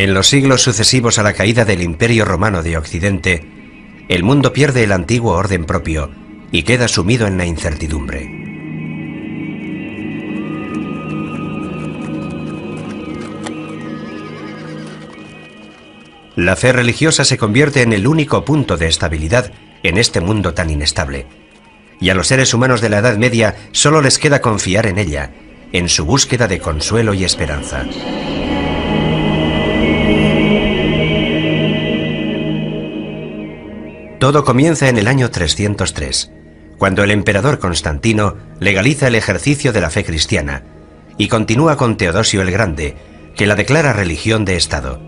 En los siglos sucesivos a la caída del Imperio Romano de Occidente, el mundo pierde el antiguo orden propio y queda sumido en la incertidumbre. La fe religiosa se convierte en el único punto de estabilidad en este mundo tan inestable. Y a los seres humanos de la Edad Media solo les queda confiar en ella, en su búsqueda de consuelo y esperanza. Todo comienza en el año 303, cuando el emperador Constantino legaliza el ejercicio de la fe cristiana y continúa con Teodosio el Grande, que la declara religión de Estado.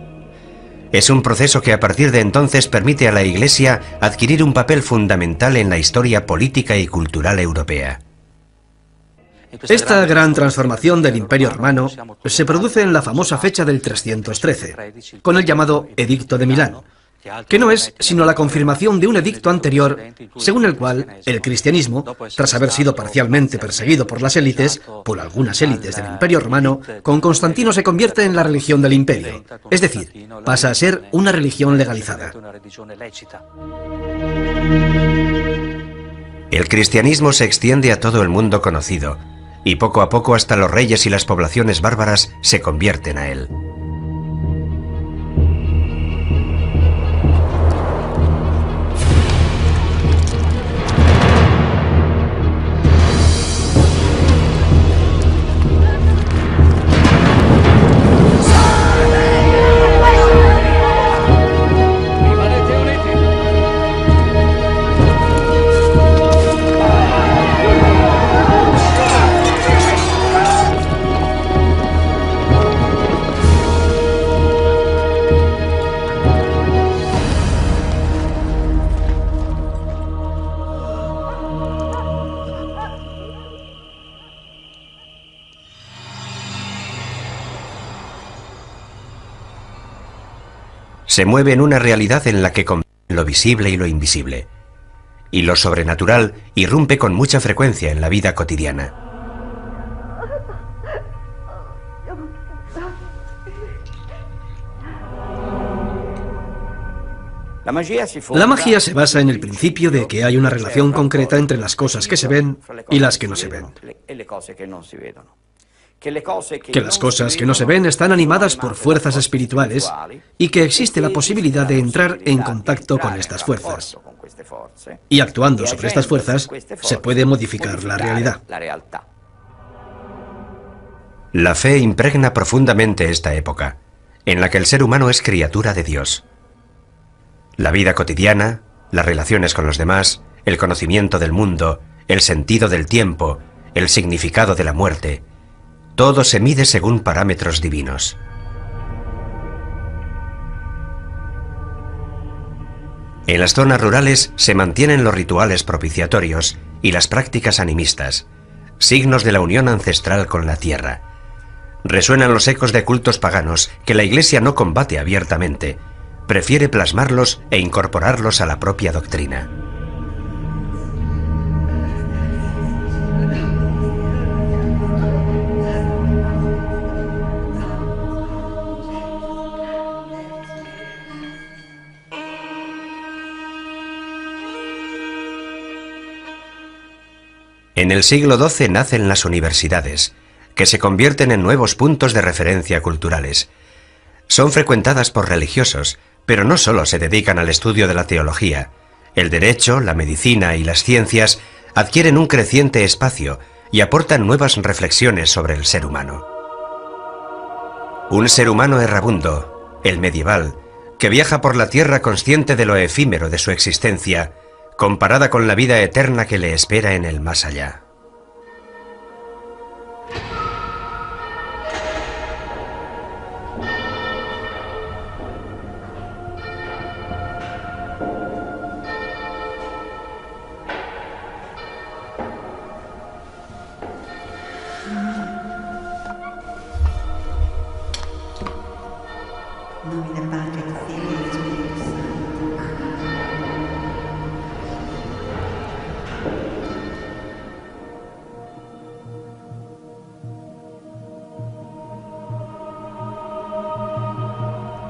Es un proceso que a partir de entonces permite a la Iglesia adquirir un papel fundamental en la historia política y cultural europea. Esta gran transformación del Imperio Romano se produce en la famosa fecha del 313, con el llamado Edicto de Milán, que no es sino la confirmación de un edicto anterior, según el cual el cristianismo, tras haber sido parcialmente perseguido por las élites, por algunas élites del Imperio Romano, con Constantino se convierte en la religión del imperio, es decir, pasa a ser una religión legalizada. El cristianismo se extiende a todo el mundo conocido, y poco a poco hasta los reyes y las poblaciones bárbaras se convierten a él. Se mueve en una realidad en la que conviven lo visible y lo invisible. Y lo sobrenatural irrumpe con mucha frecuencia en la vida cotidiana. La magia se basa en el principio de que hay una relación concreta entre las cosas que se ven y las que no se ven que las cosas que no se ven están animadas por fuerzas espirituales y que existe la posibilidad de entrar en contacto con estas fuerzas. Y actuando sobre estas fuerzas se puede modificar la realidad. La fe impregna profundamente esta época, en la que el ser humano es criatura de Dios. La vida cotidiana, las relaciones con los demás, el conocimiento del mundo, el sentido del tiempo, el significado de la muerte, todo se mide según parámetros divinos. En las zonas rurales se mantienen los rituales propiciatorios y las prácticas animistas, signos de la unión ancestral con la tierra. Resuenan los ecos de cultos paganos que la Iglesia no combate abiertamente, prefiere plasmarlos e incorporarlos a la propia doctrina. En el siglo XII nacen las universidades, que se convierten en nuevos puntos de referencia culturales. Son frecuentadas por religiosos, pero no solo se dedican al estudio de la teología. El derecho, la medicina y las ciencias adquieren un creciente espacio y aportan nuevas reflexiones sobre el ser humano. Un ser humano errabundo, el medieval, que viaja por la tierra consciente de lo efímero de su existencia, comparada con la vida eterna que le espera en el más allá.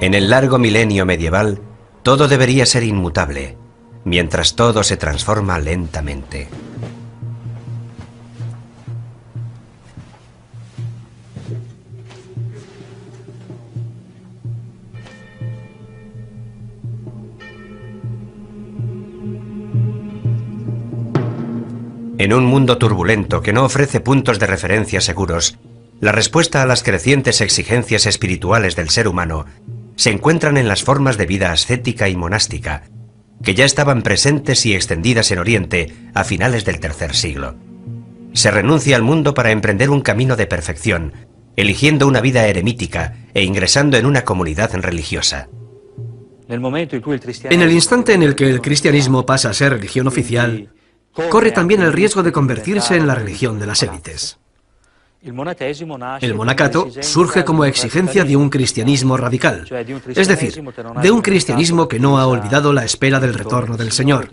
En el largo milenio medieval, todo debería ser inmutable, mientras todo se transforma lentamente. En un mundo turbulento que no ofrece puntos de referencia seguros, la respuesta a las crecientes exigencias espirituales del ser humano se encuentran en las formas de vida ascética y monástica, que ya estaban presentes y extendidas en Oriente a finales del tercer siglo. Se renuncia al mundo para emprender un camino de perfección, eligiendo una vida eremítica e ingresando en una comunidad religiosa. En el instante en el que el cristianismo pasa a ser religión oficial, corre también el riesgo de convertirse en la religión de las élites. El monacato surge como exigencia de un cristianismo radical, es decir, de un cristianismo que no ha olvidado la espera del retorno del Señor,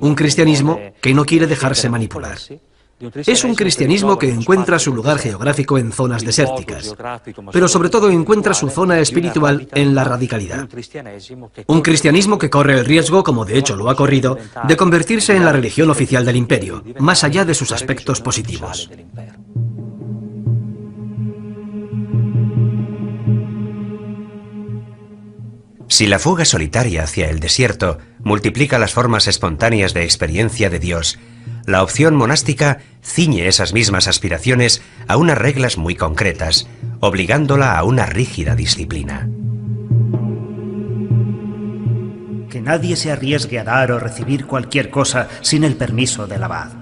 un cristianismo que no quiere dejarse manipular. Es un cristianismo que encuentra su lugar geográfico en zonas desérticas, pero sobre todo encuentra su zona espiritual en la radicalidad. Un cristianismo que corre el riesgo, como de hecho lo ha corrido, de convertirse en la religión oficial del imperio, más allá de sus aspectos positivos. Si la fuga solitaria hacia el desierto multiplica las formas espontáneas de experiencia de Dios, la opción monástica ciñe esas mismas aspiraciones a unas reglas muy concretas, obligándola a una rígida disciplina. Que nadie se arriesgue a dar o recibir cualquier cosa sin el permiso del abad.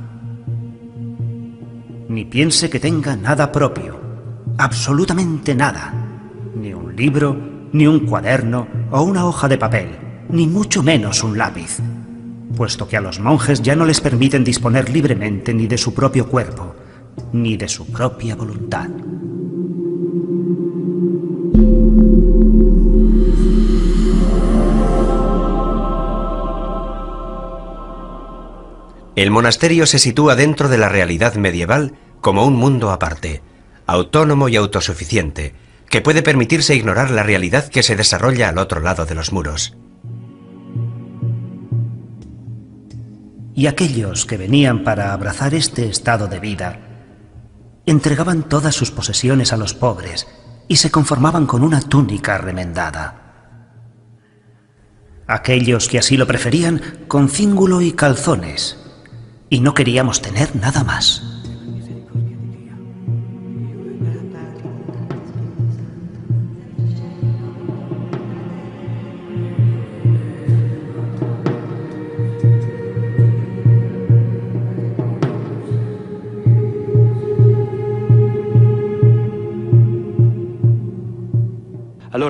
Ni piense que tenga nada propio, absolutamente nada, ni un libro, ni un cuaderno o una hoja de papel, ni mucho menos un lápiz puesto que a los monjes ya no les permiten disponer libremente ni de su propio cuerpo, ni de su propia voluntad. El monasterio se sitúa dentro de la realidad medieval como un mundo aparte, autónomo y autosuficiente, que puede permitirse ignorar la realidad que se desarrolla al otro lado de los muros. y aquellos que venían para abrazar este estado de vida entregaban todas sus posesiones a los pobres y se conformaban con una túnica remendada. Aquellos que así lo preferían con cíngulo y calzones, y no queríamos tener nada más.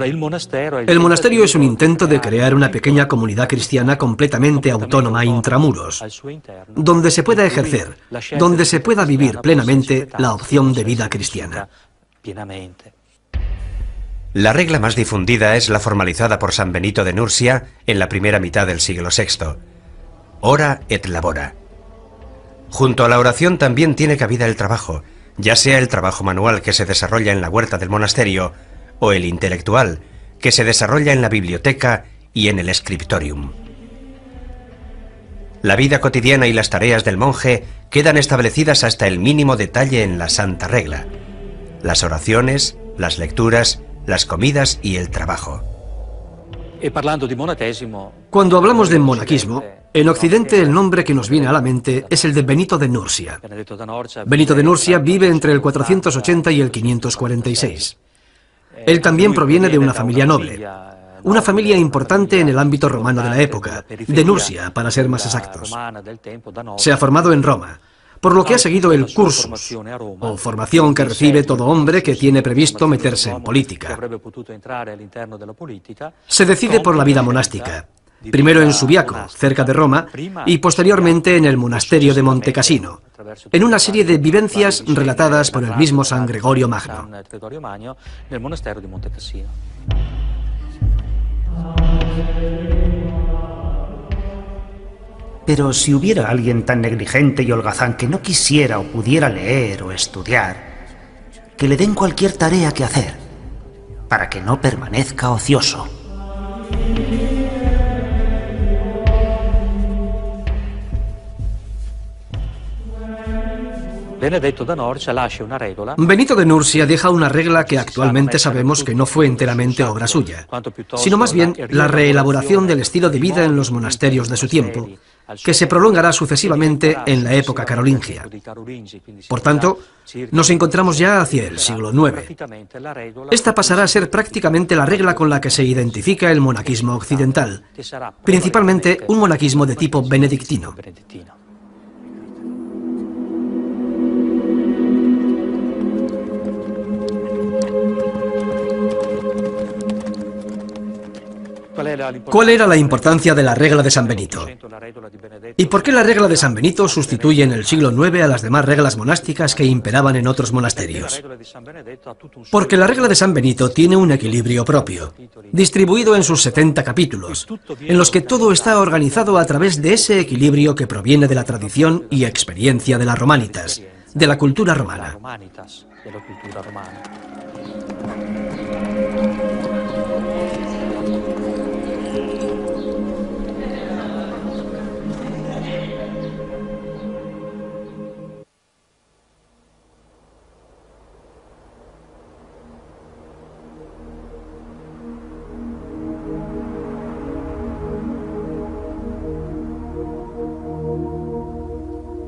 El monasterio es un intento de crear una pequeña comunidad cristiana completamente autónoma intramuros, donde se pueda ejercer, donde se pueda vivir plenamente la opción de vida cristiana. La regla más difundida es la formalizada por San Benito de Nursia en la primera mitad del siglo VI. Ora et labora. Junto a la oración también tiene cabida el trabajo, ya sea el trabajo manual que se desarrolla en la huerta del monasterio o el intelectual, que se desarrolla en la biblioteca y en el scriptorium. La vida cotidiana y las tareas del monje quedan establecidas hasta el mínimo detalle en la Santa Regla. Las oraciones, las lecturas, las comidas y el trabajo. Cuando hablamos de monaquismo, en Occidente el nombre que nos viene a la mente es el de Benito de Nursia. Benito de Nursia vive entre el 480 y el 546. Él también proviene de una familia noble, una familia importante en el ámbito romano de la época, de Nursia, para ser más exactos. Se ha formado en Roma, por lo que ha seguido el cursus, o formación que recibe todo hombre que tiene previsto meterse en política. Se decide por la vida monástica, primero en Subiaco, cerca de Roma, y posteriormente en el monasterio de Montecassino, en una serie de vivencias relatadas por el mismo San Gregorio Magno. Pero si hubiera alguien tan negligente y holgazán que no quisiera o pudiera leer o estudiar, que le den cualquier tarea que hacer, para que no permanezca ocioso. Benito de Nursia deja una regla que actualmente sabemos que no fue enteramente obra suya, sino más bien la reelaboración del estilo de vida en los monasterios de su tiempo, que se prolongará sucesivamente en la época carolingia. Por tanto, nos encontramos ya hacia el siglo IX. Esta pasará a ser prácticamente la regla con la que se identifica el monaquismo occidental, principalmente un monaquismo de tipo benedictino. ¿Cuál era la importancia de la regla de San Benito? ¿Y por qué la regla de San Benito sustituye en el siglo IX a las demás reglas monásticas que imperaban en otros monasterios? Porque la regla de San Benito tiene un equilibrio propio, distribuido en sus 70 capítulos, en los que todo está organizado a través de ese equilibrio que proviene de la tradición y experiencia de las romanitas, de la cultura romana.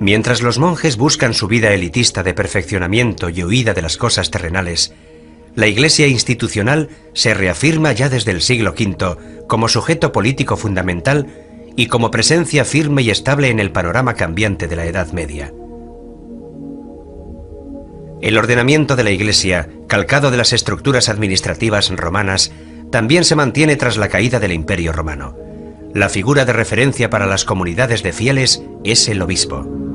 Mientras los monjes buscan su vida elitista de perfeccionamiento y huida de las cosas terrenales, la Iglesia institucional se reafirma ya desde el siglo V como sujeto político fundamental y como presencia firme y estable en el panorama cambiante de la Edad Media. El ordenamiento de la Iglesia, calcado de las estructuras administrativas romanas, también se mantiene tras la caída del Imperio romano. La figura de referencia para las comunidades de fieles es el obispo.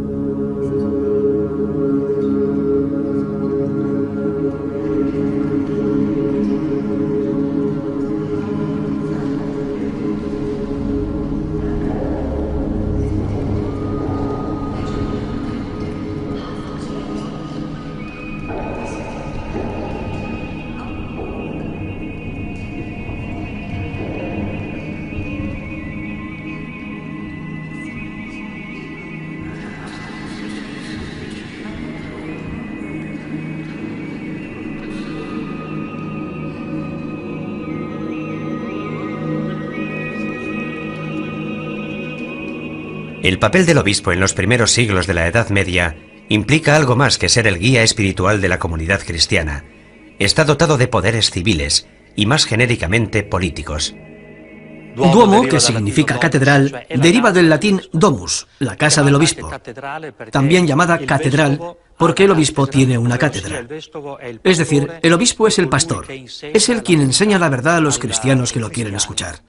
El papel del obispo en los primeros siglos de la Edad Media implica algo más que ser el guía espiritual de la comunidad cristiana. Está dotado de poderes civiles y más genéricamente políticos. Duomo, que significa catedral, deriva del latín domus, la casa del obispo, también llamada catedral porque el obispo tiene una cátedra. Es decir, el obispo es el pastor, es el quien enseña la verdad a los cristianos que lo quieren escuchar.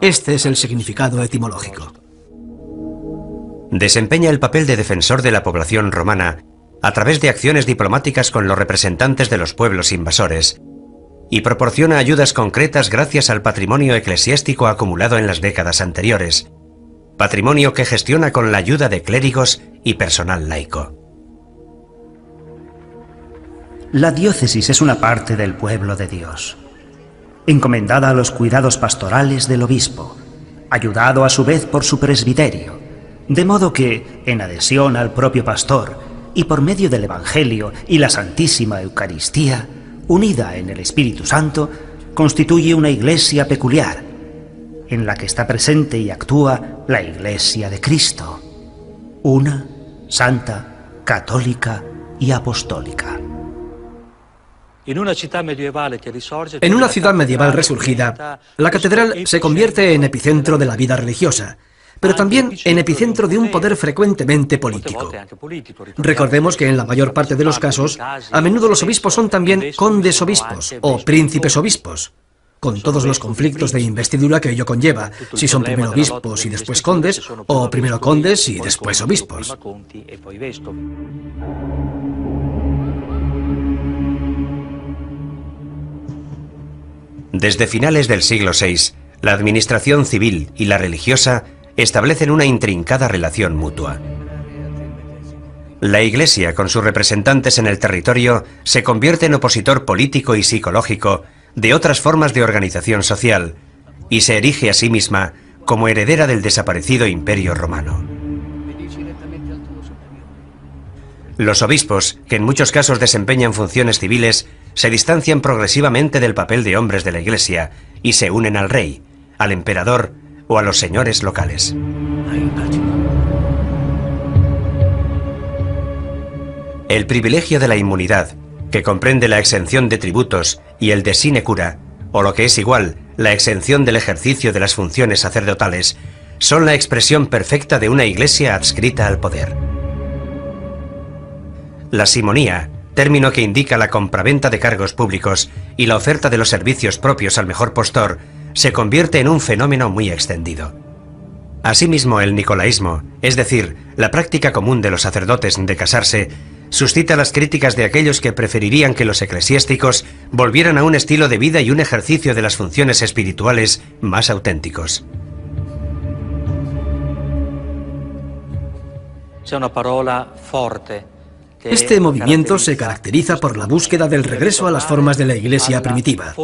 Este es el significado etimológico. Desempeña el papel de defensor de la población romana a través de acciones diplomáticas con los representantes de los pueblos invasores y proporciona ayudas concretas gracias al patrimonio eclesiástico acumulado en las décadas anteriores, patrimonio que gestiona con la ayuda de clérigos y personal laico. La diócesis es una parte del pueblo de Dios, encomendada a los cuidados pastorales del obispo, ayudado a su vez por su presbiterio, de modo que, en adhesión al propio pastor y por medio del Evangelio y la Santísima Eucaristía, unida en el Espíritu Santo, constituye una iglesia peculiar, en la que está presente y actúa la Iglesia de Cristo, una, santa, católica y apostólica. En una ciudad medieval resurgida, la catedral se convierte en epicentro de la vida religiosa, pero también en epicentro de un poder frecuentemente político. Recordemos que en la mayor parte de los casos, a menudo los obispos son también condes obispos o príncipes obispos, con todos los conflictos de investidura que ello conlleva, si son primero obispos y después condes, o primero condes y después obispos. Desde finales del siglo VI, la administración civil y la religiosa establecen una intrincada relación mutua. La Iglesia, con sus representantes en el territorio, se convierte en opositor político y psicológico de otras formas de organización social y se erige a sí misma como heredera del desaparecido imperio romano. Los obispos, que en muchos casos desempeñan funciones civiles, se distancian progresivamente del papel de hombres de la Iglesia y se unen al rey, al emperador o a los señores locales. El privilegio de la inmunidad, que comprende la exención de tributos y el de sinecura, o lo que es igual, la exención del ejercicio de las funciones sacerdotales, son la expresión perfecta de una iglesia adscrita al poder. La simonía, término que indica la compraventa de cargos públicos y la oferta de los servicios propios al mejor postor, se convierte en un fenómeno muy extendido. Asimismo, el nicolaísmo, es decir, la práctica común de los sacerdotes de casarse, suscita las críticas de aquellos que preferirían que los eclesiásticos volvieran a un estilo de vida y un ejercicio de las funciones espirituales más auténticos. una parola forte este movimiento se caracteriza por la búsqueda del regreso a las formas de la Iglesia primitiva.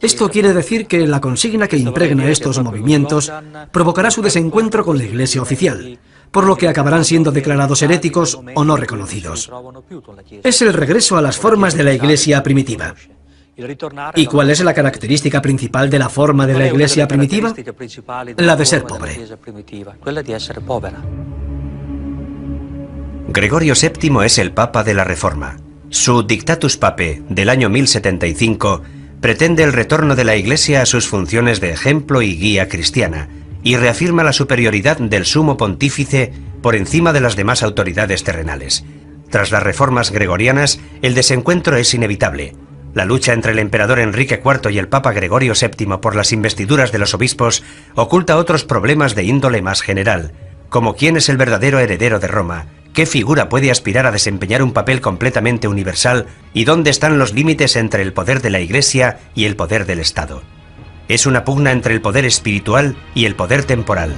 Esto quiere decir que la consigna que impregna estos movimientos provocará su desencuentro con la Iglesia oficial, por lo que acabarán siendo declarados heréticos o no reconocidos. Es el regreso a las formas de la Iglesia primitiva. ¿Y cuál es la característica principal de la forma de la Iglesia primitiva? La de ser pobre. Gregorio VII es el Papa de la Reforma. Su Dictatus Pape del año 1075 pretende el retorno de la Iglesia a sus funciones de ejemplo y guía cristiana y reafirma la superioridad del sumo pontífice por encima de las demás autoridades terrenales. Tras las reformas gregorianas, el desencuentro es inevitable. La lucha entre el emperador Enrique IV y el Papa Gregorio VII por las investiduras de los obispos oculta otros problemas de índole más general, como quién es el verdadero heredero de Roma, ¿Qué figura puede aspirar a desempeñar un papel completamente universal y dónde están los límites entre el poder de la Iglesia y el poder del Estado? Es una pugna entre el poder espiritual y el poder temporal.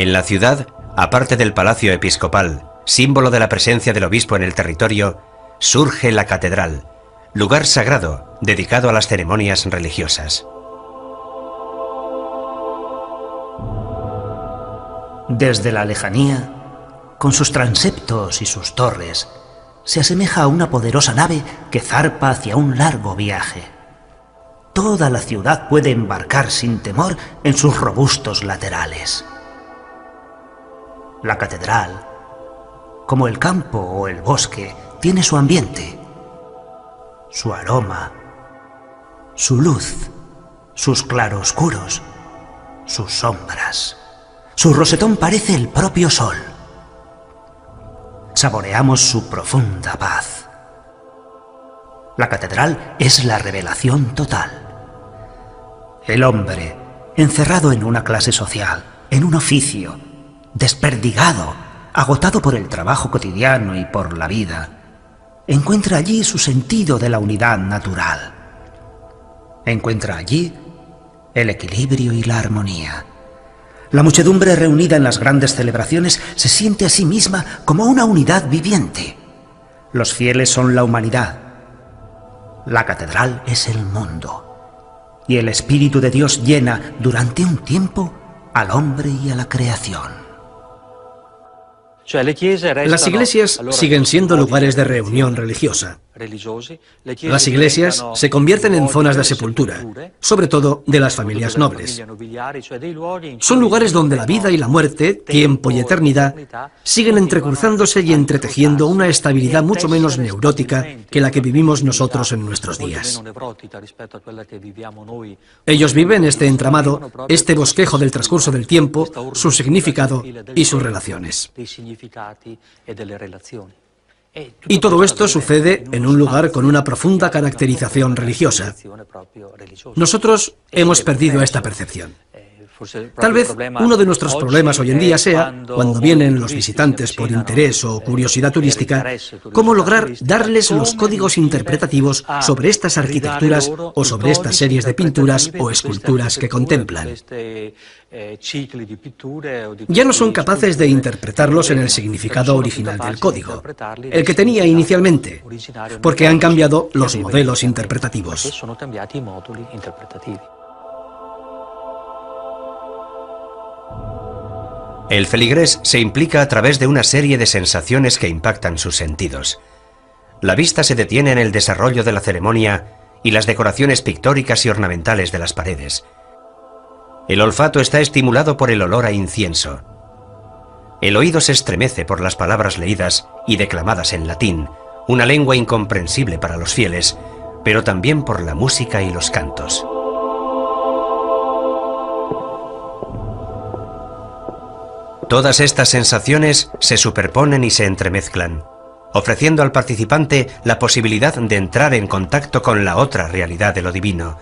En la ciudad, aparte del palacio episcopal, símbolo de la presencia del obispo en el territorio, surge la catedral, lugar sagrado dedicado a las ceremonias religiosas. Desde la lejanía, con sus transeptos y sus torres, se asemeja a una poderosa nave que zarpa hacia un largo viaje. Toda la ciudad puede embarcar sin temor en sus robustos laterales. La catedral, como el campo o el bosque, tiene su ambiente, su aroma, su luz, sus claroscuros, sus sombras. Su rosetón parece el propio sol. Saboreamos su profunda paz. La catedral es la revelación total. El hombre, encerrado en una clase social, en un oficio, desperdigado, agotado por el trabajo cotidiano y por la vida, encuentra allí su sentido de la unidad natural. Encuentra allí el equilibrio y la armonía. La muchedumbre reunida en las grandes celebraciones se siente a sí misma como una unidad viviente. Los fieles son la humanidad. La catedral es el mundo. Y el Espíritu de Dios llena durante un tiempo al hombre y a la creación. Las iglesias siguen siendo lugares de reunión religiosa. Las iglesias se convierten en zonas de sepultura, sobre todo de las familias nobles. Son lugares donde la vida y la muerte, tiempo y eternidad, siguen entrecruzándose y entretejiendo una estabilidad mucho menos neurótica que la que vivimos nosotros en nuestros días. Ellos viven este entramado, este bosquejo del transcurso del tiempo, su significado y sus relaciones. Y todo esto sucede en un lugar con una profunda caracterización religiosa. Nosotros hemos perdido esta percepción. Tal vez uno de nuestros problemas hoy en día sea, cuando vienen los visitantes por interés o curiosidad turística, cómo lograr darles los códigos interpretativos sobre estas arquitecturas o sobre estas series de pinturas o esculturas que contemplan. Ya no son capaces de interpretarlos en el significado original del código, el que tenía inicialmente, porque han cambiado los modelos interpretativos. El feligrés se implica a través de una serie de sensaciones que impactan sus sentidos. La vista se detiene en el desarrollo de la ceremonia y las decoraciones pictóricas y ornamentales de las paredes. El olfato está estimulado por el olor a incienso. El oído se estremece por las palabras leídas y declamadas en latín, una lengua incomprensible para los fieles, pero también por la música y los cantos. Todas estas sensaciones se superponen y se entremezclan, ofreciendo al participante la posibilidad de entrar en contacto con la otra realidad de lo divino,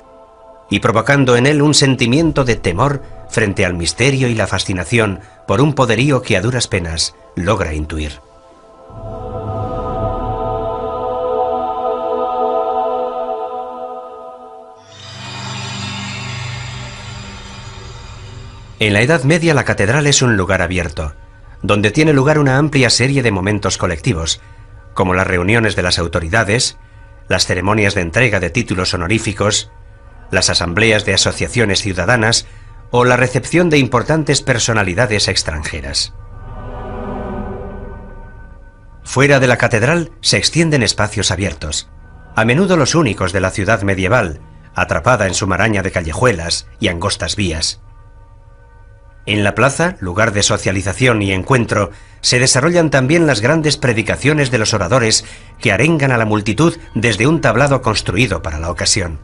y provocando en él un sentimiento de temor frente al misterio y la fascinación por un poderío que a duras penas logra intuir. En la Edad Media la catedral es un lugar abierto, donde tiene lugar una amplia serie de momentos colectivos, como las reuniones de las autoridades, las ceremonias de entrega de títulos honoríficos, las asambleas de asociaciones ciudadanas o la recepción de importantes personalidades extranjeras. Fuera de la catedral se extienden espacios abiertos, a menudo los únicos de la ciudad medieval, atrapada en su maraña de callejuelas y angostas vías. En la plaza, lugar de socialización y encuentro, se desarrollan también las grandes predicaciones de los oradores que arengan a la multitud desde un tablado construido para la ocasión.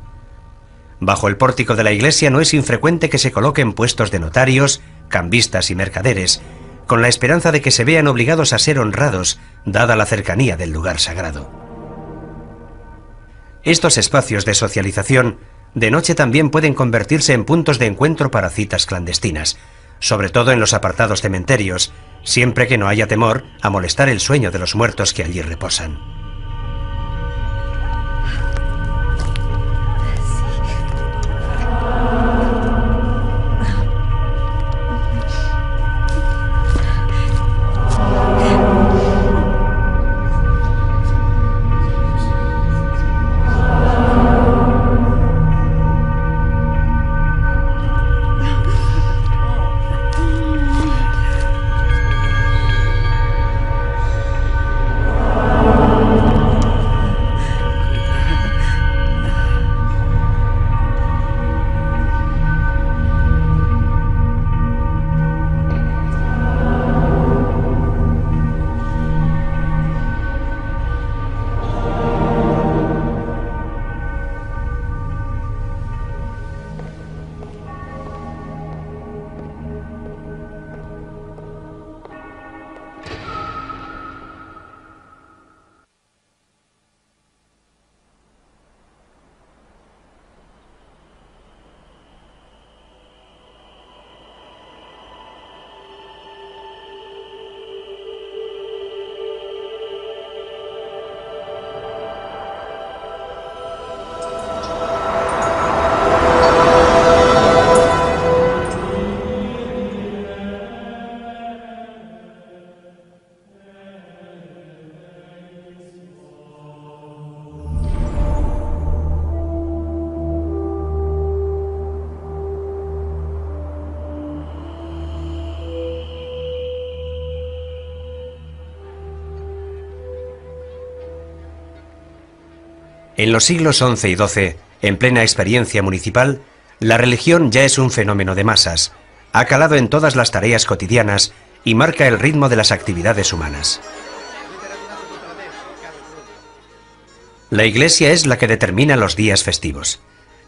Bajo el pórtico de la iglesia no es infrecuente que se coloquen puestos de notarios, cambistas y mercaderes, con la esperanza de que se vean obligados a ser honrados, dada la cercanía del lugar sagrado. Estos espacios de socialización de noche también pueden convertirse en puntos de encuentro para citas clandestinas, sobre todo en los apartados cementerios, siempre que no haya temor a molestar el sueño de los muertos que allí reposan. En los siglos XI y XII, en plena experiencia municipal, la religión ya es un fenómeno de masas, ha calado en todas las tareas cotidianas y marca el ritmo de las actividades humanas. La Iglesia es la que determina los días festivos.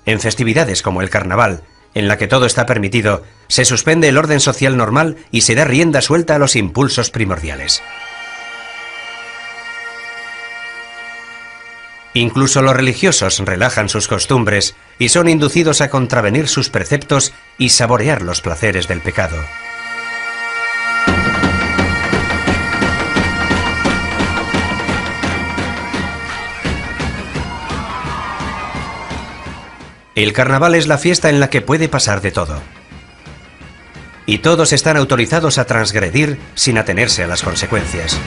En festividades como el Carnaval, en la que todo está permitido, se suspende el orden social normal y se da rienda suelta a los impulsos primordiales. Incluso los religiosos relajan sus costumbres y son inducidos a contravenir sus preceptos y saborear los placeres del pecado. El carnaval es la fiesta en la que puede pasar de todo. Y todos están autorizados a transgredir sin atenerse a las consecuencias.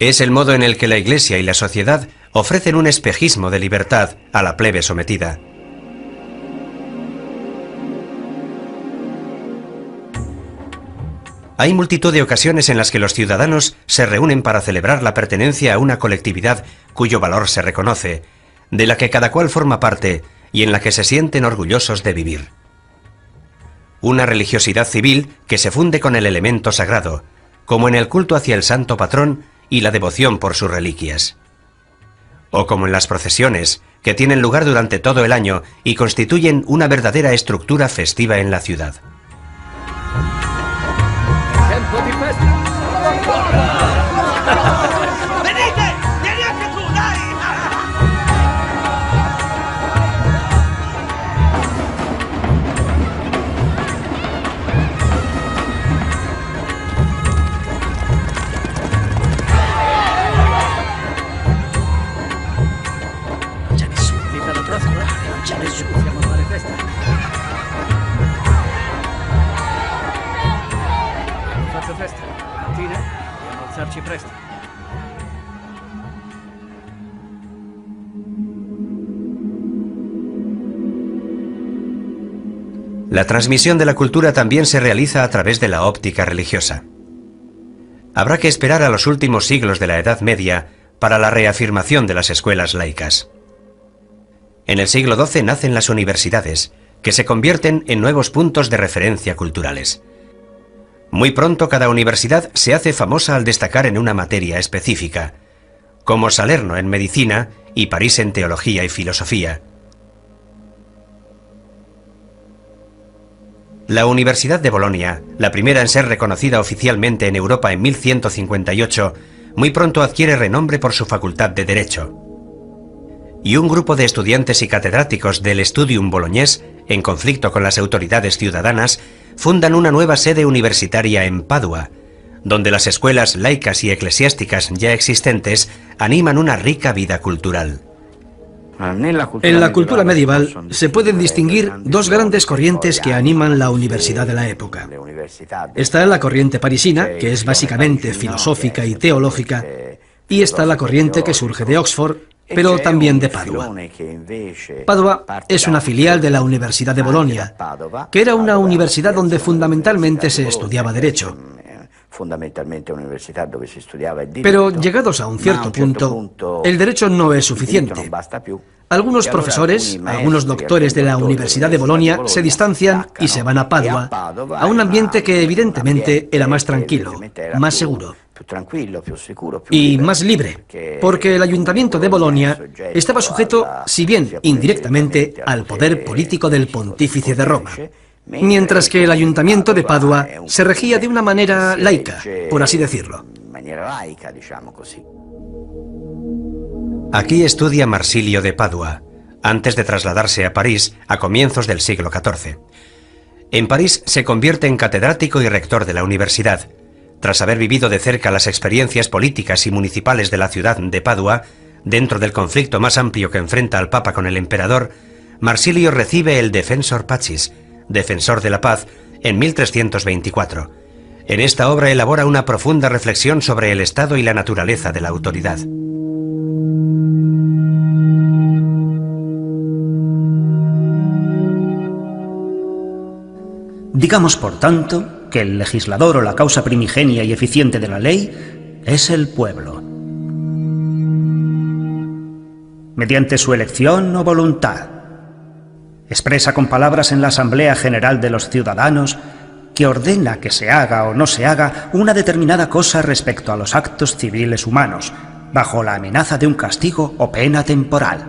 Es el modo en el que la Iglesia y la sociedad ofrecen un espejismo de libertad a la plebe sometida. Hay multitud de ocasiones en las que los ciudadanos se reúnen para celebrar la pertenencia a una colectividad cuyo valor se reconoce, de la que cada cual forma parte y en la que se sienten orgullosos de vivir. Una religiosidad civil que se funde con el elemento sagrado, como en el culto hacia el santo patrón y la devoción por sus reliquias. O como en las procesiones, que tienen lugar durante todo el año y constituyen una verdadera estructura festiva en la ciudad. Vou de festa. La transmisión de la cultura también se realiza a través de la óptica religiosa. Habrá que esperar a los últimos siglos de la Edad Media para la reafirmación de las escuelas laicas. En el siglo XII nacen las universidades, que se convierten en nuevos puntos de referencia culturales. Muy pronto cada universidad se hace famosa al destacar en una materia específica, como Salerno en medicina y París en teología y filosofía, La Universidad de Bolonia, la primera en ser reconocida oficialmente en Europa en 1158, muy pronto adquiere renombre por su facultad de Derecho. Y un grupo de estudiantes y catedráticos del Studium Bolognés, en conflicto con las autoridades ciudadanas, fundan una nueva sede universitaria en Padua, donde las escuelas laicas y eclesiásticas ya existentes animan una rica vida cultural. En la cultura medieval se pueden distinguir dos grandes corrientes que animan la universidad de la época. Está la corriente parisina, que es básicamente filosófica y teológica, y está la corriente que surge de Oxford, pero también de Padua. Padua es una filial de la Universidad de Bolonia, que era una universidad donde fundamentalmente se estudiaba derecho. Pero llegados a un cierto punto, el derecho no es suficiente. Algunos profesores, algunos doctores de la Universidad de Bolonia se distancian y se van a Padua, a un ambiente que evidentemente era más tranquilo, más seguro y más libre, porque el ayuntamiento de Bolonia estaba sujeto, si bien indirectamente, al poder político del pontífice de Roma mientras que el ayuntamiento de Padua se regía de una manera laica, por así decirlo. Aquí estudia Marsilio de Padua, antes de trasladarse a París a comienzos del siglo XIV. En París se convierte en catedrático y rector de la universidad. Tras haber vivido de cerca las experiencias políticas y municipales de la ciudad de Padua, dentro del conflicto más amplio que enfrenta al Papa con el emperador, Marsilio recibe el Defensor Pacis, defensor de la paz, en 1324. En esta obra elabora una profunda reflexión sobre el estado y la naturaleza de la autoridad. Digamos, por tanto, que el legislador o la causa primigenia y eficiente de la ley es el pueblo. Mediante su elección o voluntad, expresa con palabras en la Asamblea General de los Ciudadanos que ordena que se haga o no se haga una determinada cosa respecto a los actos civiles humanos, bajo la amenaza de un castigo o pena temporal.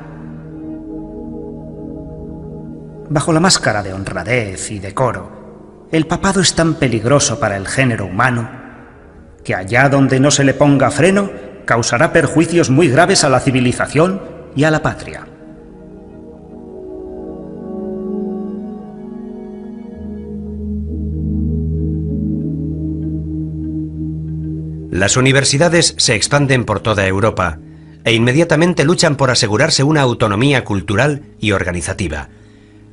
Bajo la máscara de honradez y decoro, el papado es tan peligroso para el género humano que allá donde no se le ponga freno causará perjuicios muy graves a la civilización y a la patria. Las universidades se expanden por toda Europa e inmediatamente luchan por asegurarse una autonomía cultural y organizativa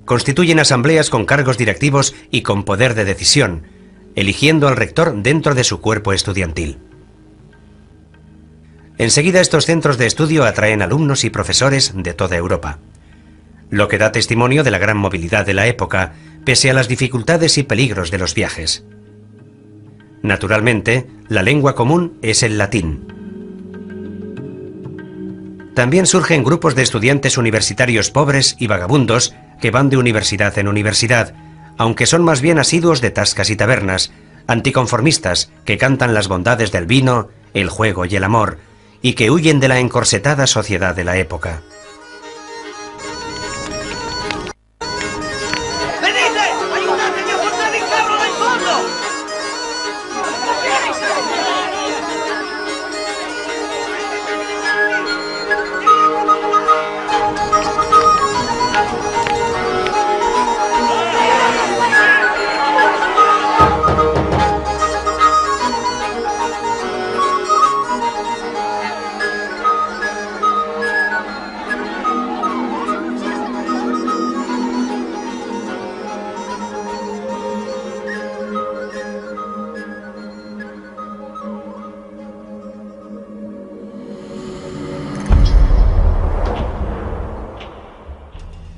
constituyen asambleas con cargos directivos y con poder de decisión, eligiendo al rector dentro de su cuerpo estudiantil. Enseguida estos centros de estudio atraen alumnos y profesores de toda Europa, lo que da testimonio de la gran movilidad de la época, pese a las dificultades y peligros de los viajes. Naturalmente, la lengua común es el latín. También surgen grupos de estudiantes universitarios pobres y vagabundos que van de universidad en universidad, aunque son más bien asiduos de tascas y tabernas, anticonformistas que cantan las bondades del vino, el juego y el amor, y que huyen de la encorsetada sociedad de la época.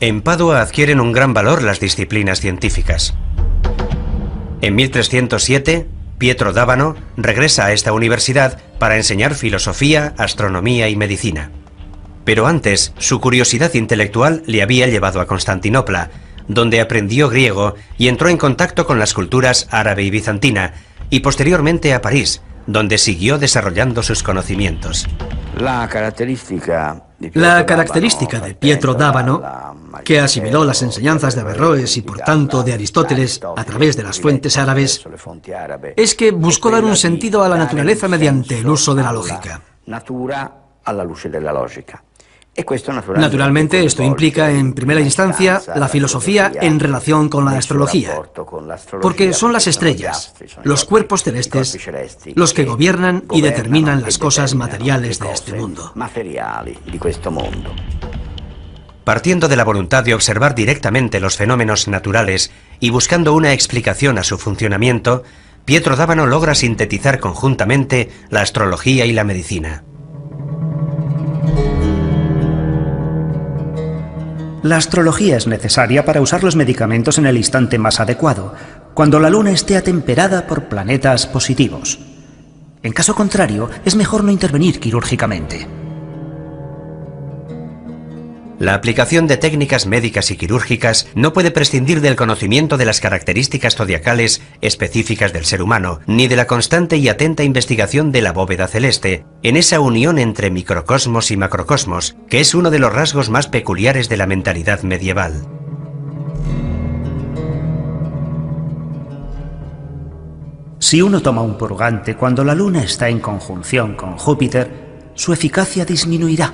En Padua adquieren un gran valor las disciplinas científicas. En 1307, Pietro Dávano regresa a esta universidad para enseñar filosofía, astronomía y medicina. Pero antes, su curiosidad intelectual le había llevado a Constantinopla, donde aprendió griego y entró en contacto con las culturas árabe y bizantina, y posteriormente a París, donde siguió desarrollando sus conocimientos. La característica de Pietro Dávano, que asimiló las enseñanzas de Averroes y por tanto de Aristóteles a través de las fuentes árabes, es que buscó dar un sentido a la naturaleza mediante el uso de la lógica. Naturalmente, esto implica, en primera instancia, la filosofía en relación con la astrología, porque son las estrellas, los cuerpos celestes, los que gobiernan y determinan las cosas materiales de este mundo. Partiendo de la voluntad de observar directamente los fenómenos naturales y buscando una explicación a su funcionamiento, Pietro Dávano logra sintetizar conjuntamente la astrología y la medicina. La astrología es necesaria para usar los medicamentos en el instante más adecuado, cuando la luna esté atemperada por planetas positivos. En caso contrario, es mejor no intervenir quirúrgicamente. La aplicación de técnicas médicas y quirúrgicas no puede prescindir del conocimiento de las características zodiacales específicas del ser humano, ni de la constante y atenta investigación de la bóveda celeste, en esa unión entre microcosmos y macrocosmos, que es uno de los rasgos más peculiares de la mentalidad medieval. Si uno toma un purgante cuando la luna está en conjunción con Júpiter, su eficacia disminuirá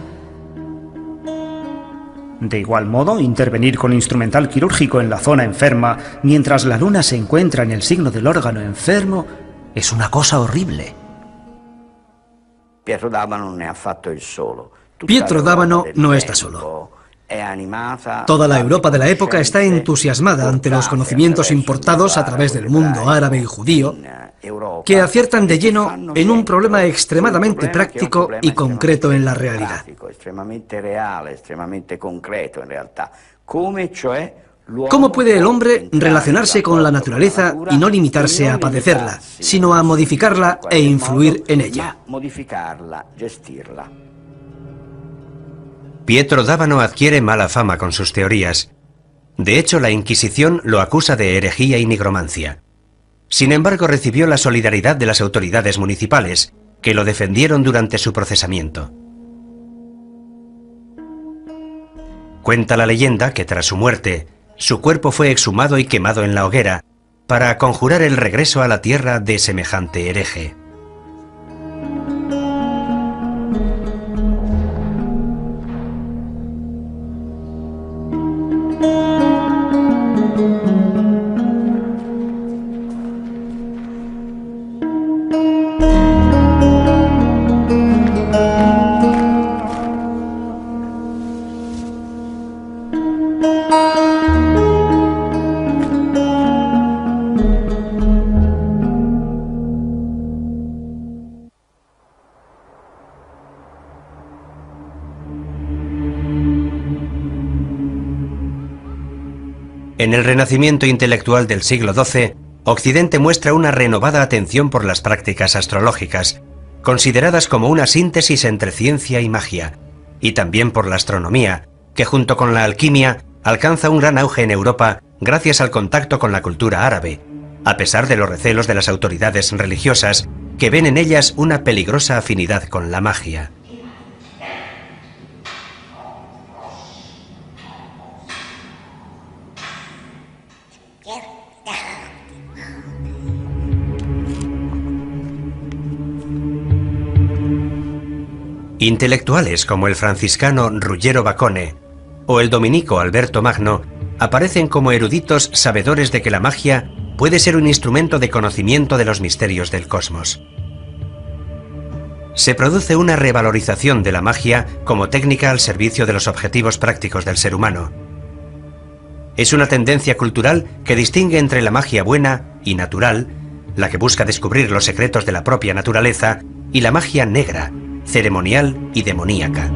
de igual modo, intervenir con instrumental quirúrgico en la zona enferma mientras la luna se encuentra en el signo del órgano enfermo es una cosa horrible. Pietro Dávano ne ha fatto il solo. Pietro D'Abano no está solo. Toda la Europa de la época está entusiasmada ante los conocimientos importados a través del mundo árabe y judío, que aciertan de lleno en un problema extremadamente práctico y concreto en la realidad. ¿Cómo puede el hombre relacionarse con la naturaleza y no limitarse a padecerla, sino a modificarla e influir en ella? Pietro Dávano adquiere mala fama con sus teorías. De hecho, la Inquisición lo acusa de herejía y nigromancia. Sin embargo, recibió la solidaridad de las autoridades municipales, que lo defendieron durante su procesamiento. Cuenta la leyenda que tras su muerte, su cuerpo fue exhumado y quemado en la hoguera para conjurar el regreso a la tierra de semejante hereje. En el renacimiento intelectual del siglo XII, Occidente muestra una renovada atención por las prácticas astrológicas, consideradas como una síntesis entre ciencia y magia, y también por la astronomía, que junto con la alquimia alcanza un gran auge en Europa gracias al contacto con la cultura árabe, a pesar de los recelos de las autoridades religiosas que ven en ellas una peligrosa afinidad con la magia. Intelectuales como el franciscano Ruggiero Bacone o el dominico Alberto Magno aparecen como eruditos sabedores de que la magia puede ser un instrumento de conocimiento de los misterios del cosmos. Se produce una revalorización de la magia como técnica al servicio de los objetivos prácticos del ser humano. Es una tendencia cultural que distingue entre la magia buena y natural, la que busca descubrir los secretos de la propia naturaleza, y la magia negra, ceremonial y demoníaca.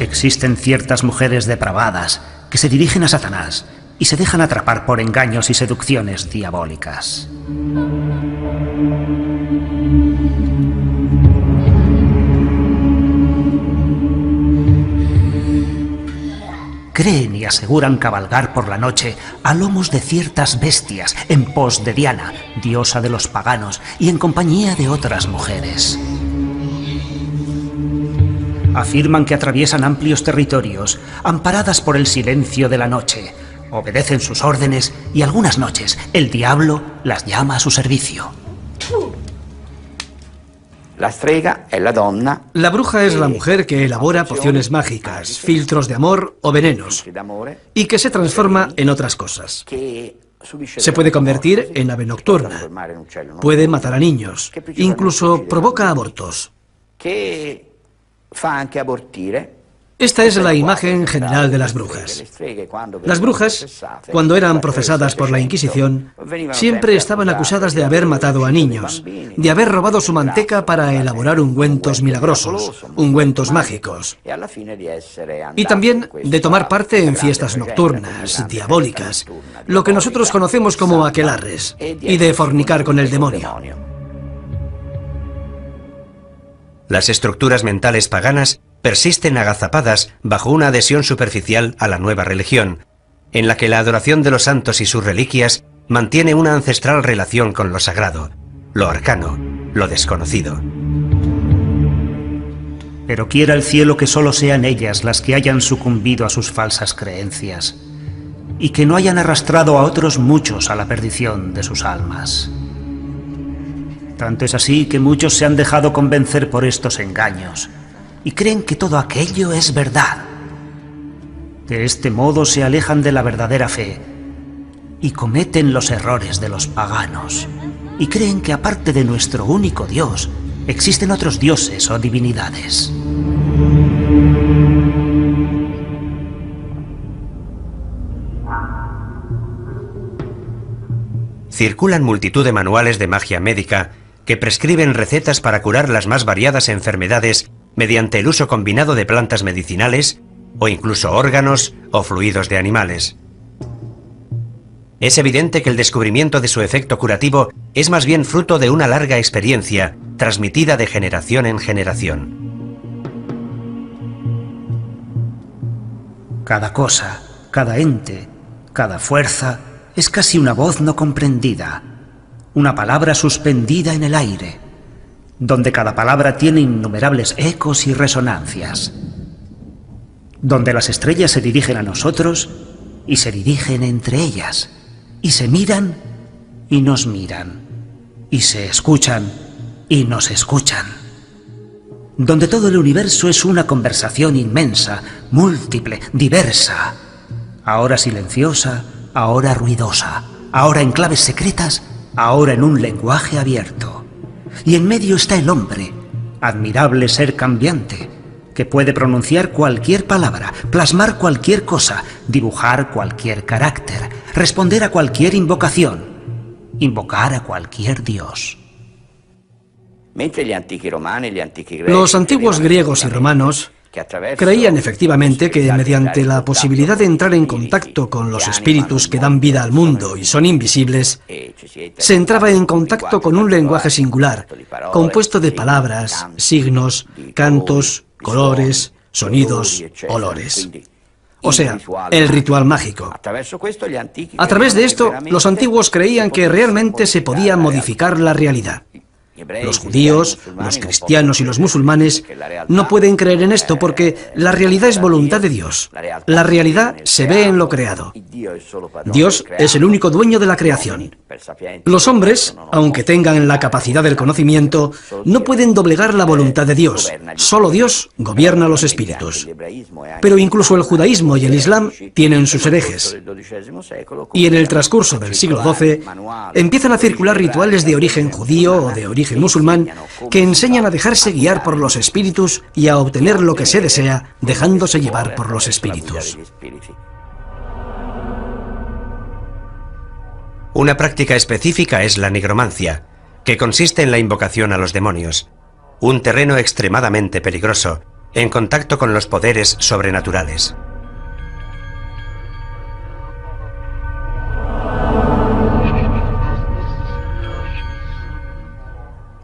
Existen ciertas mujeres depravadas que se dirigen a Satanás y se dejan atrapar por engaños y seducciones diabólicas. Creen y aseguran cabalgar por la noche a lomos de ciertas bestias en pos de Diana, diosa de los paganos, y en compañía de otras mujeres. Afirman que atraviesan amplios territorios, amparadas por el silencio de la noche, obedecen sus órdenes y algunas noches el diablo las llama a su servicio. La la bruja es la mujer que elabora pociones mágicas, filtros de amor o venenos, y que se transforma en otras cosas. Se puede convertir en ave nocturna, puede matar a niños, incluso provoca abortos. Esta es la imagen general de las brujas. Las brujas, cuando eran procesadas por la Inquisición, siempre estaban acusadas de haber matado a niños, de haber robado su manteca para elaborar ungüentos milagrosos, ungüentos mágicos, y también de tomar parte en fiestas nocturnas, diabólicas, lo que nosotros conocemos como aquelarres, y de fornicar con el demonio. Las estructuras mentales paganas persisten agazapadas bajo una adhesión superficial a la nueva religión, en la que la adoración de los santos y sus reliquias mantiene una ancestral relación con lo sagrado, lo arcano, lo desconocido. Pero quiera el cielo que solo sean ellas las que hayan sucumbido a sus falsas creencias y que no hayan arrastrado a otros muchos a la perdición de sus almas. Tanto es así que muchos se han dejado convencer por estos engaños y creen que todo aquello es verdad. De este modo se alejan de la verdadera fe y cometen los errores de los paganos. y creen que aparte de nuestro único Dios, existen otros dioses o divinidades. Circulan multitud de manuales de magia médica que prescriben recetas para curar las más variadas enfermedades mediante el uso combinado de plantas medicinales o incluso órganos o fluidos de animales. Es evidente que el descubrimiento de su efecto curativo es más bien fruto de una larga experiencia transmitida de generación en generación. Cada cosa, cada ente, cada fuerza es casi una voz no comprendida, una palabra suspendida en el aire, donde cada palabra tiene innumerables ecos y resonancias, donde las estrellas se dirigen a nosotros y se dirigen entre ellas y se miran y nos miran, y se escuchan y nos escuchan. Donde todo el universo es una conversación inmensa, múltiple, diversa, ahora silenciosa, ahora ruidosa, ahora en claves secretas, ahora en un lenguaje abierto. Y en medio está el hombre, admirable ser cambiante, que puede pronunciar cualquier palabra, plasmar cualquier cosa, dibujar cualquier carácter, responder a cualquier invocación, invocar a cualquier dios. Los antiguos griegos y romanos creían efectivamente que mediante la posibilidad de entrar en contacto con los espíritus que dan vida al mundo y son invisibles, se entraba en contacto con un lenguaje singular, compuesto de palabras, signos, cantos, colores, sonidos, olores. O sea, el ritual mágico. A través de esto, los antiguos creían que realmente se podía modificar la realidad. Los judíos, los cristianos y los musulmanes no pueden creer en esto porque la realidad es voluntad de Dios. La realidad se ve en lo creado. Dios es el único dueño de la creación. Los hombres, aunque tengan la capacidad del conocimiento, no pueden doblegar la voluntad de Dios. Solo Dios gobierna los espíritus. Pero incluso el judaísmo y el islam tienen sus herejes. Y en el transcurso del siglo XII empiezan a circular rituales de origen judío o de musulmán que enseñan a dejarse guiar por los espíritus y a obtener lo que se desea dejándose llevar por los espíritus. Una práctica específica es la nigromancia, que consiste en la invocación a los demonios, un terreno extremadamente peligroso, en contacto con los poderes sobrenaturales.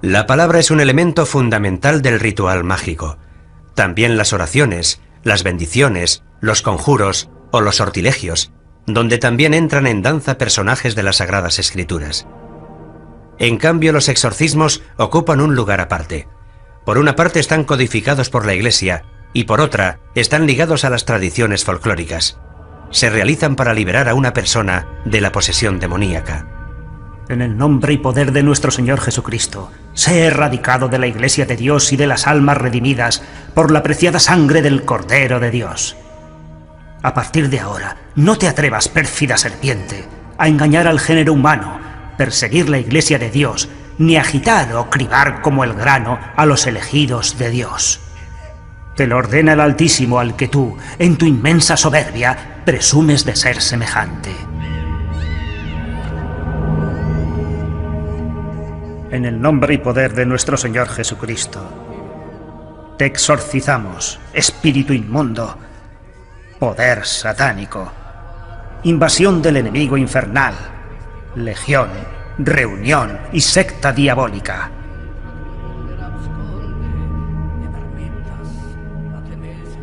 La palabra es un elemento fundamental del ritual mágico. También las oraciones, las bendiciones, los conjuros o los sortilegios, donde también entran en danza personajes de las Sagradas Escrituras. En cambio, los exorcismos ocupan un lugar aparte. Por una parte están codificados por la Iglesia y por otra están ligados a las tradiciones folclóricas. Se realizan para liberar a una persona de la posesión demoníaca en el nombre y poder de nuestro Señor Jesucristo, sé erradicado de la Iglesia de Dios y de las almas redimidas por la preciada sangre del Cordero de Dios. A partir de ahora, no te atrevas, pérfida serpiente, a engañar al género humano, perseguir la Iglesia de Dios, ni agitar o cribar como el grano a los elegidos de Dios. Te lo ordena el Altísimo al que tú, en tu inmensa soberbia, presumes de ser semejante. En el nombre y poder de nuestro Señor Jesucristo. Te exorcizamos, espíritu inmundo, poder satánico, invasión del enemigo infernal, legión, reunión y secta diabólica.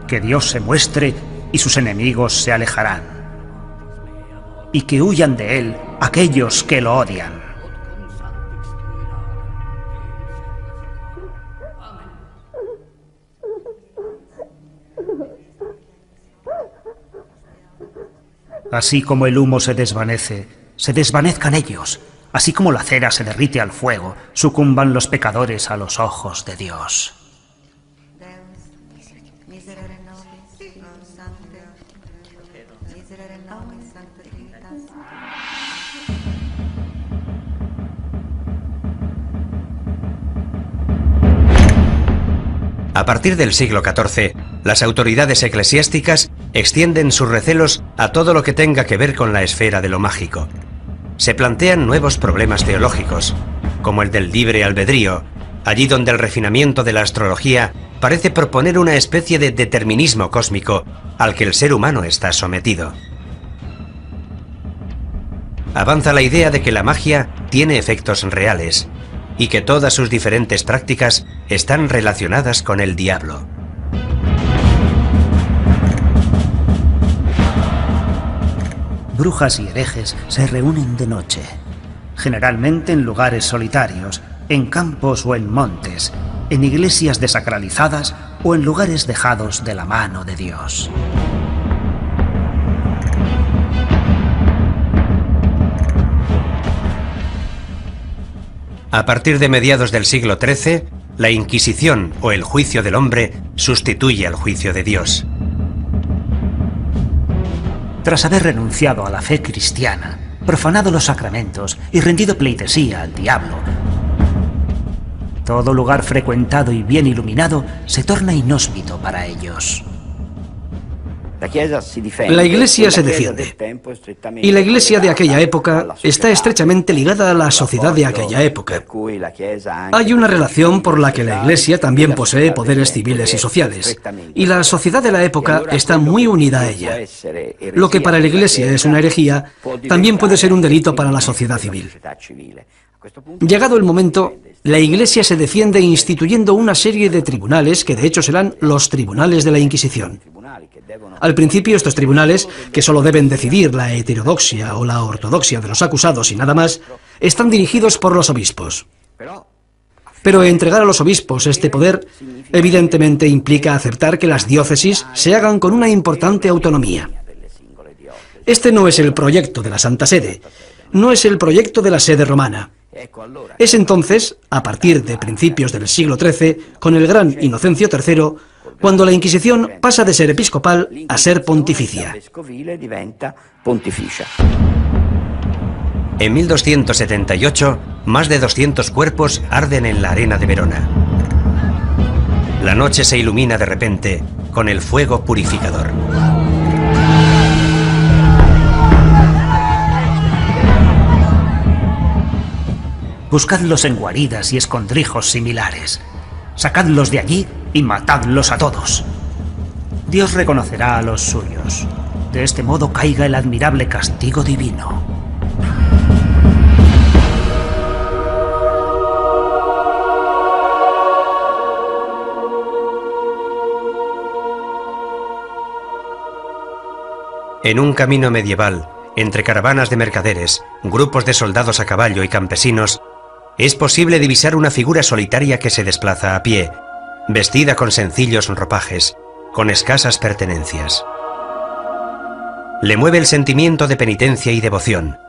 Que Dios se muestre y sus enemigos se alejarán. Y que huyan de Él aquellos que lo odian. Así como el humo se desvanece, se desvanezcan ellos, así como la cera se derrite al fuego, sucumban los pecadores a los ojos de Dios. A partir del siglo XIV, las autoridades eclesiásticas extienden sus recelos a todo lo que tenga que ver con la esfera de lo mágico. Se plantean nuevos problemas teológicos, como el del libre albedrío, allí donde el refinamiento de la astrología parece proponer una especie de determinismo cósmico al que el ser humano está sometido. Avanza la idea de que la magia tiene efectos reales y que todas sus diferentes prácticas están relacionadas con el diablo. Brujas y herejes se reúnen de noche, generalmente en lugares solitarios, en campos o en montes, en iglesias desacralizadas o en lugares dejados de la mano de Dios. A partir de mediados del siglo XIII, la Inquisición o el juicio del hombre sustituye al juicio de Dios. Tras haber renunciado a la fe cristiana, profanado los sacramentos y rendido pleitesía al diablo, todo lugar frecuentado y bien iluminado se torna inhóspito para ellos. La Iglesia se defiende. Y la Iglesia de aquella época está estrechamente ligada a la sociedad de aquella época. Hay una relación por la que la Iglesia también posee poderes civiles y sociales. Y la sociedad de la época está muy unida a ella. Lo que para la Iglesia es una herejía, también puede ser un delito para la sociedad civil. Llegado el momento, la Iglesia se defiende instituyendo una serie de tribunales que de hecho serán los tribunales de la Inquisición. Al principio estos tribunales, que solo deben decidir la heterodoxia o la ortodoxia de los acusados y nada más, están dirigidos por los obispos. Pero entregar a los obispos este poder evidentemente implica aceptar que las diócesis se hagan con una importante autonomía. Este no es el proyecto de la Santa Sede, no es el proyecto de la sede romana. Es entonces, a partir de principios del siglo XIII, con el gran Inocencio III, cuando la Inquisición pasa de ser episcopal a ser pontificia. En 1278, más de 200 cuerpos arden en la arena de Verona. La noche se ilumina de repente con el fuego purificador. Buscadlos en guaridas y escondrijos similares. Sacadlos de allí y matadlos a todos. Dios reconocerá a los suyos. De este modo caiga el admirable castigo divino. En un camino medieval, entre caravanas de mercaderes, grupos de soldados a caballo y campesinos, es posible divisar una figura solitaria que se desplaza a pie, vestida con sencillos ropajes, con escasas pertenencias. Le mueve el sentimiento de penitencia y devoción,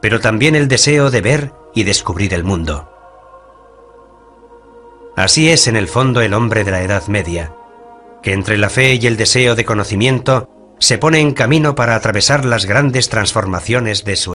pero también el deseo de ver y descubrir el mundo. Así es en el fondo el hombre de la Edad Media, que entre la fe y el deseo de conocimiento se pone en camino para atravesar las grandes transformaciones de su